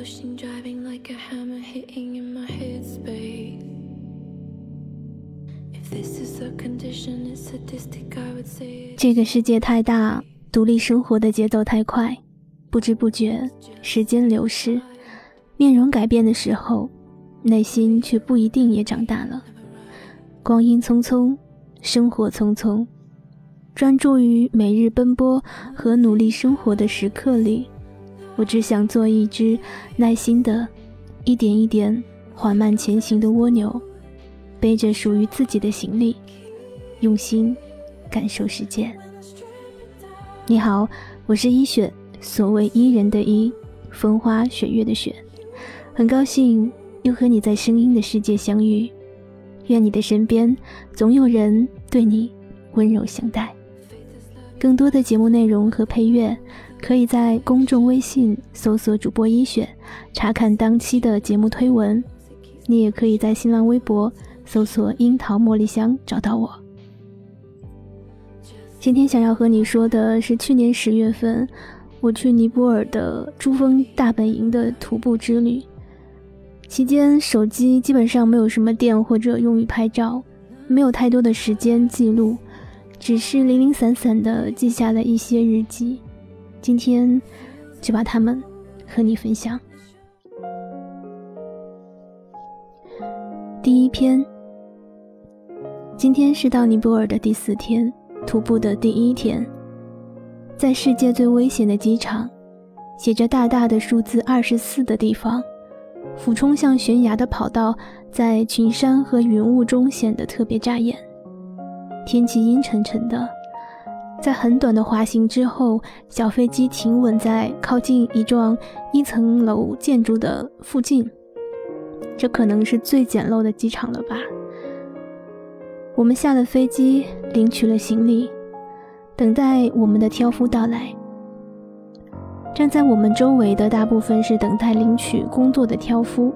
pushing, driving like a hammer, hitting in my headspace. If this is a condition, it's sadistic, I would say. 这个世界太大，独立生活的节奏太快，不知不觉时间流逝，面容改变的时候，内心却不一定也长大了。光阴匆匆，生活匆匆，专注于每日奔波和努力生活的时刻里。我只想做一只耐心的、一点一点缓慢前行的蜗牛，背着属于自己的行李，用心感受世界。你好，我是一雪，所谓伊人的伊，风花雪月的雪，很高兴又和你在声音的世界相遇。愿你的身边总有人对你温柔相待。更多的节目内容和配乐。可以在公众微信搜索主播一雪，查看当期的节目推文。你也可以在新浪微博搜索“樱桃茉莉香”找到我。今天想要和你说的是，去年十月份我去尼泊尔的珠峰大本营的徒步之旅，期间手机基本上没有什么电或者用于拍照，没有太多的时间记录，只是零零散散的记下了一些日记。今天就把它们和你分享。第一篇，今天是到尼泊尔的第四天，徒步的第一天，在世界最危险的机场，写着大大的数字二十四的地方，俯冲向悬崖的跑道，在群山和云雾中显得特别扎眼。天气阴沉沉的。在很短的滑行之后，小飞机停稳在靠近一幢一层楼建筑的附近。这可能是最简陋的机场了吧？我们下了飞机，领取了行李，等待我们的挑夫到来。站在我们周围的大部分是等待领取工作的挑夫，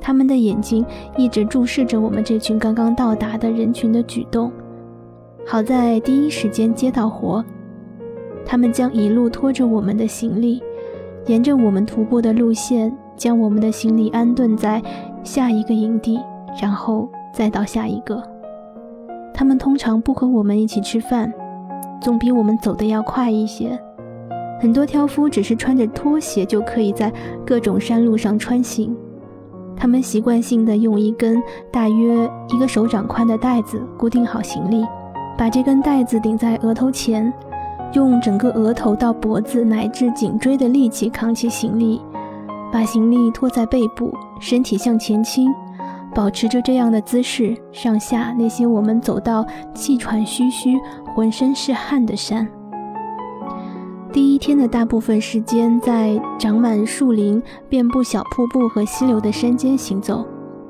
他们的眼睛一直注视着我们这群刚刚到达的人群的举动。好在第一时间接到活，他们将一路拖着我们的行李，沿着我们徒步的路线，将我们的行李安顿在下一个营地，然后再到下一个。他们通常不和我们一起吃饭，总比我们走的要快一些。很多挑夫只是穿着拖鞋就可以在各种山路上穿行，他们习惯性的用一根大约一个手掌宽的带子固定好行李。把这根带子顶在额头前，用整个额头到脖子乃至颈椎的力气扛起行李，把行李托在背部，身体向前倾，保持着这样的姿势上下那些我们走到气喘吁吁、浑身是汗的山。第一天的大部分时间在长满树林、遍布小瀑布和溪流的山间行走，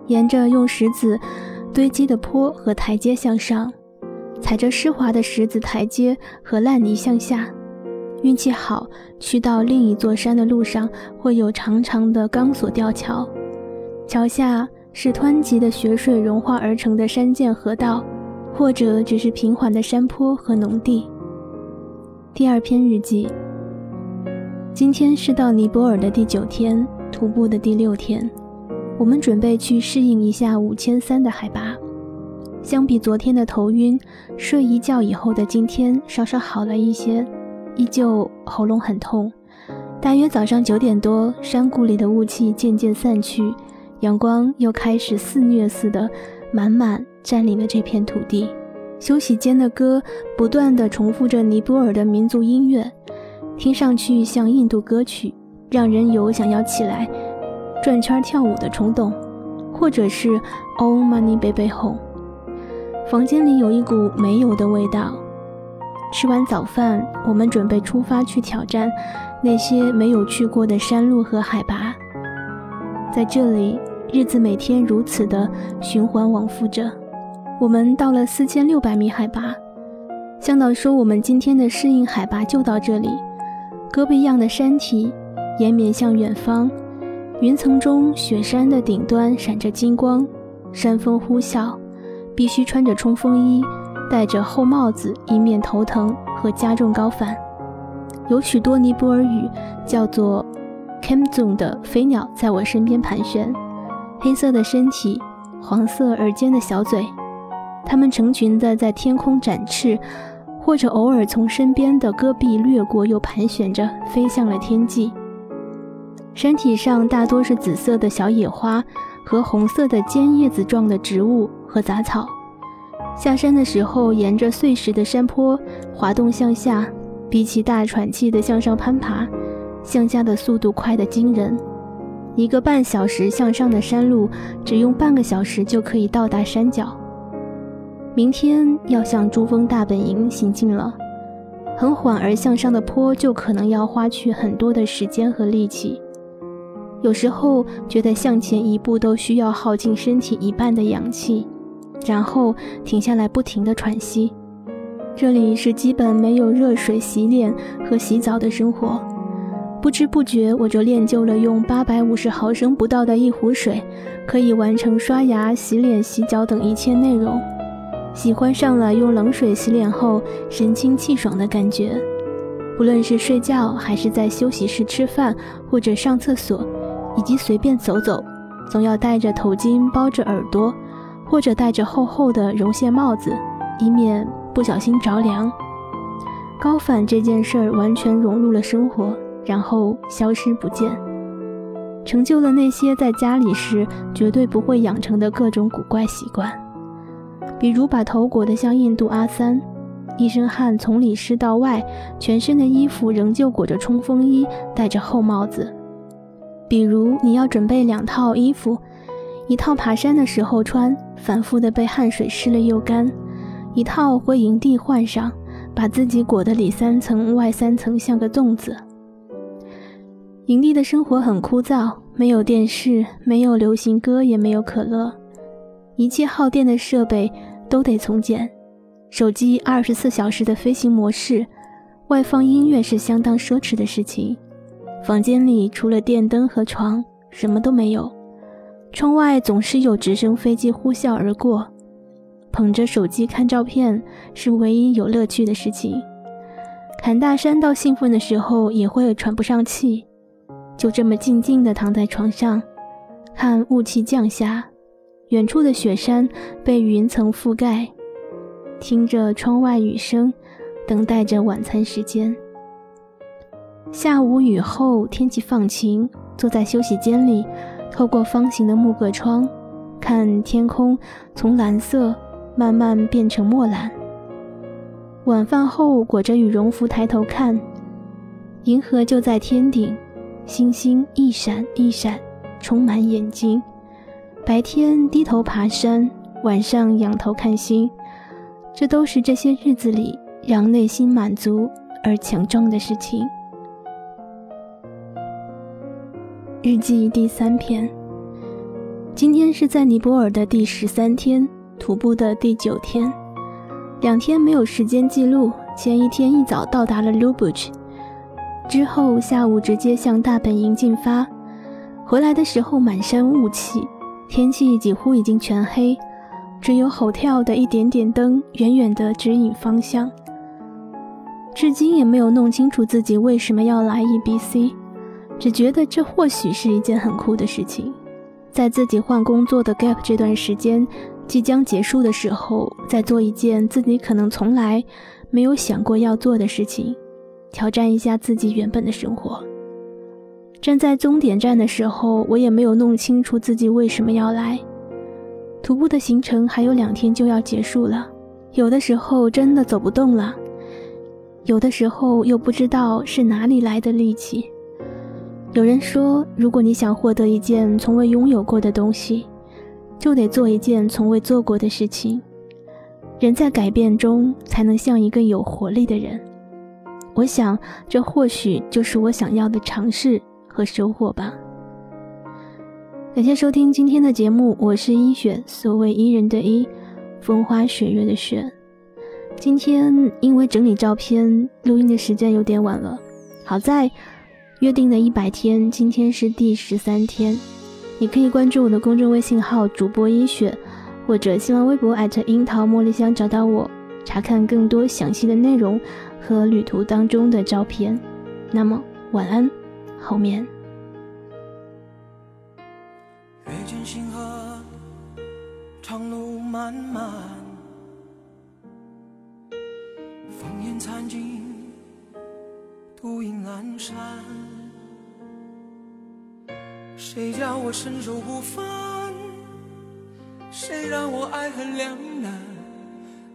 沿着用石子堆积的坡和台阶向上。踩着湿滑的石子台阶和烂泥向下，运气好，去到另一座山的路上会有长长的钢索吊桥，桥下是湍急的雪水融化而成的山涧河道，或者只是平缓的山坡和农地。第二篇日记。今天是到尼泊尔的第九天，徒步的第六天，我们准备去适应一下五千三的海拔。相比昨天的头晕，睡一觉以后的今天稍稍好了一些，依旧喉咙很痛。大约早上九点多，山谷里的雾气渐渐散去，阳光又开始肆虐似的满满占领了这片土地。休息间的歌不断地重复着尼泊尔的民族音乐，听上去像印度歌曲，让人有想要起来转圈跳舞的冲动，或者是 Oh Money Baby Home。房间里有一股没有的味道。吃完早饭，我们准备出发去挑战那些没有去过的山路和海拔。在这里，日子每天如此的循环往复着。我们到了四千六百米海拔，向导说我们今天的适应海拔就到这里。戈壁样的山体延绵向远方，云层中雪山的顶端闪着金光，山风呼啸。必须穿着冲锋衣，戴着厚帽子，以免头疼和加重高反。有许多尼泊尔语叫做 Camzon 的飞鸟在我身边盘旋，黑色的身体，黄色耳尖的小嘴，它们成群的在天空展翅，或者偶尔从身边的戈壁掠过，又盘旋着飞向了天际。山体上大多是紫色的小野花和红色的尖叶子状的植物和杂草。下山的时候，沿着碎石的山坡滑动向下，比起大喘气的向上攀爬，向下的速度快得惊人。一个半小时向上的山路，只用半个小时就可以到达山脚。明天要向珠峰大本营行进了，很缓而向上的坡就可能要花去很多的时间和力气。有时候觉得向前一步都需要耗尽身体一半的氧气，然后停下来不停地喘息。这里是基本没有热水洗脸和洗澡的生活，不知不觉我就练就了用八百五十毫升不到的一壶水，可以完成刷牙、洗脸、洗脚等一切内容。喜欢上了用冷水洗脸后神清气爽的感觉，不论是睡觉还是在休息室吃饭或者上厕所。以及随便走走，总要戴着头巾包着耳朵，或者戴着厚厚的绒线帽子，以免不小心着凉。高反这件事儿完全融入了生活，然后消失不见，成就了那些在家里时绝对不会养成的各种古怪习惯，比如把头裹得像印度阿三，一身汗从里湿到外，全身的衣服仍旧裹着冲锋衣，戴着厚帽子。比如你要准备两套衣服，一套爬山的时候穿，反复的被汗水湿了又干；一套回营地换上，把自己裹得里三层外三层，像个粽子。营地的生活很枯燥，没有电视，没有流行歌，也没有可乐，一切耗电的设备都得从简。手机二十四小时的飞行模式，外放音乐是相当奢侈的事情。房间里除了电灯和床，什么都没有。窗外总是有直升飞机呼啸而过，捧着手机看照片是唯一有乐趣的事情。砍大山到兴奋的时候，也会喘不上气，就这么静静地躺在床上，看雾气降下，远处的雪山被云层覆盖，听着窗外雨声，等待着晚餐时间。下午雨后，天气放晴，坐在休息间里，透过方形的木格窗，看天空从蓝色慢慢变成墨蓝。晚饭后，裹着羽绒服抬头看，银河就在天顶，星星一闪一闪，充满眼睛。白天低头爬山，晚上仰头看星，这都是这些日子里让内心满足而强壮的事情。日记第三篇。今天是在尼泊尔的第十三天，徒步的第九天。两天没有时间记录。前一天一早到达了 Lubuch，之后下午直接向大本营进发。回来的时候满山雾气，天气几乎已经全黑，只有吼跳的一点点灯远远的指引方向。至今也没有弄清楚自己为什么要来 EBC。只觉得这或许是一件很酷的事情，在自己换工作的 gap 这段时间即将结束的时候，再做一件自己可能从来没有想过要做的事情，挑战一下自己原本的生活。站在终点站的时候，我也没有弄清楚自己为什么要来。徒步的行程还有两天就要结束了，有的时候真的走不动了，有的时候又不知道是哪里来的力气。有人说，如果你想获得一件从未拥有过的东西，就得做一件从未做过的事情。人在改变中，才能像一个有活力的人。我想，这或许就是我想要的尝试和收获吧。感谢收听今天的节目，我是一雪，所谓伊人的伊，风花雪月的雪。今天因为整理照片，录音的时间有点晚了，好在。约定的一百天，今天是第十三天。你可以关注我的公众微信号“主播一雪”，或者新浪微博樱桃茉莉香找到我，查看更多详细的内容和旅途当中的照片。那么，晚安，好眠。见星河，长路漫漫，烽烟残尽，孤影阑珊。谁叫我身手不凡？谁让我爱恨两难？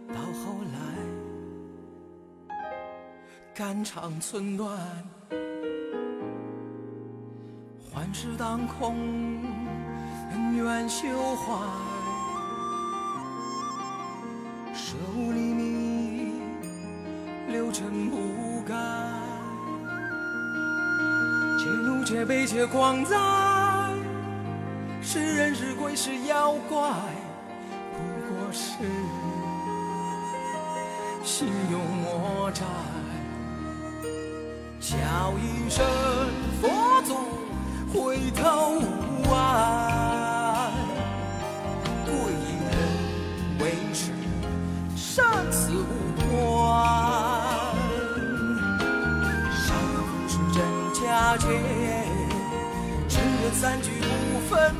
到后来，肝肠寸断，幻世当空，恩怨休怀，舍吾黎明，留尘不改。且悲且狂哉！是人是鬼是妖怪，不过是心有魔债。叫一声三句不分，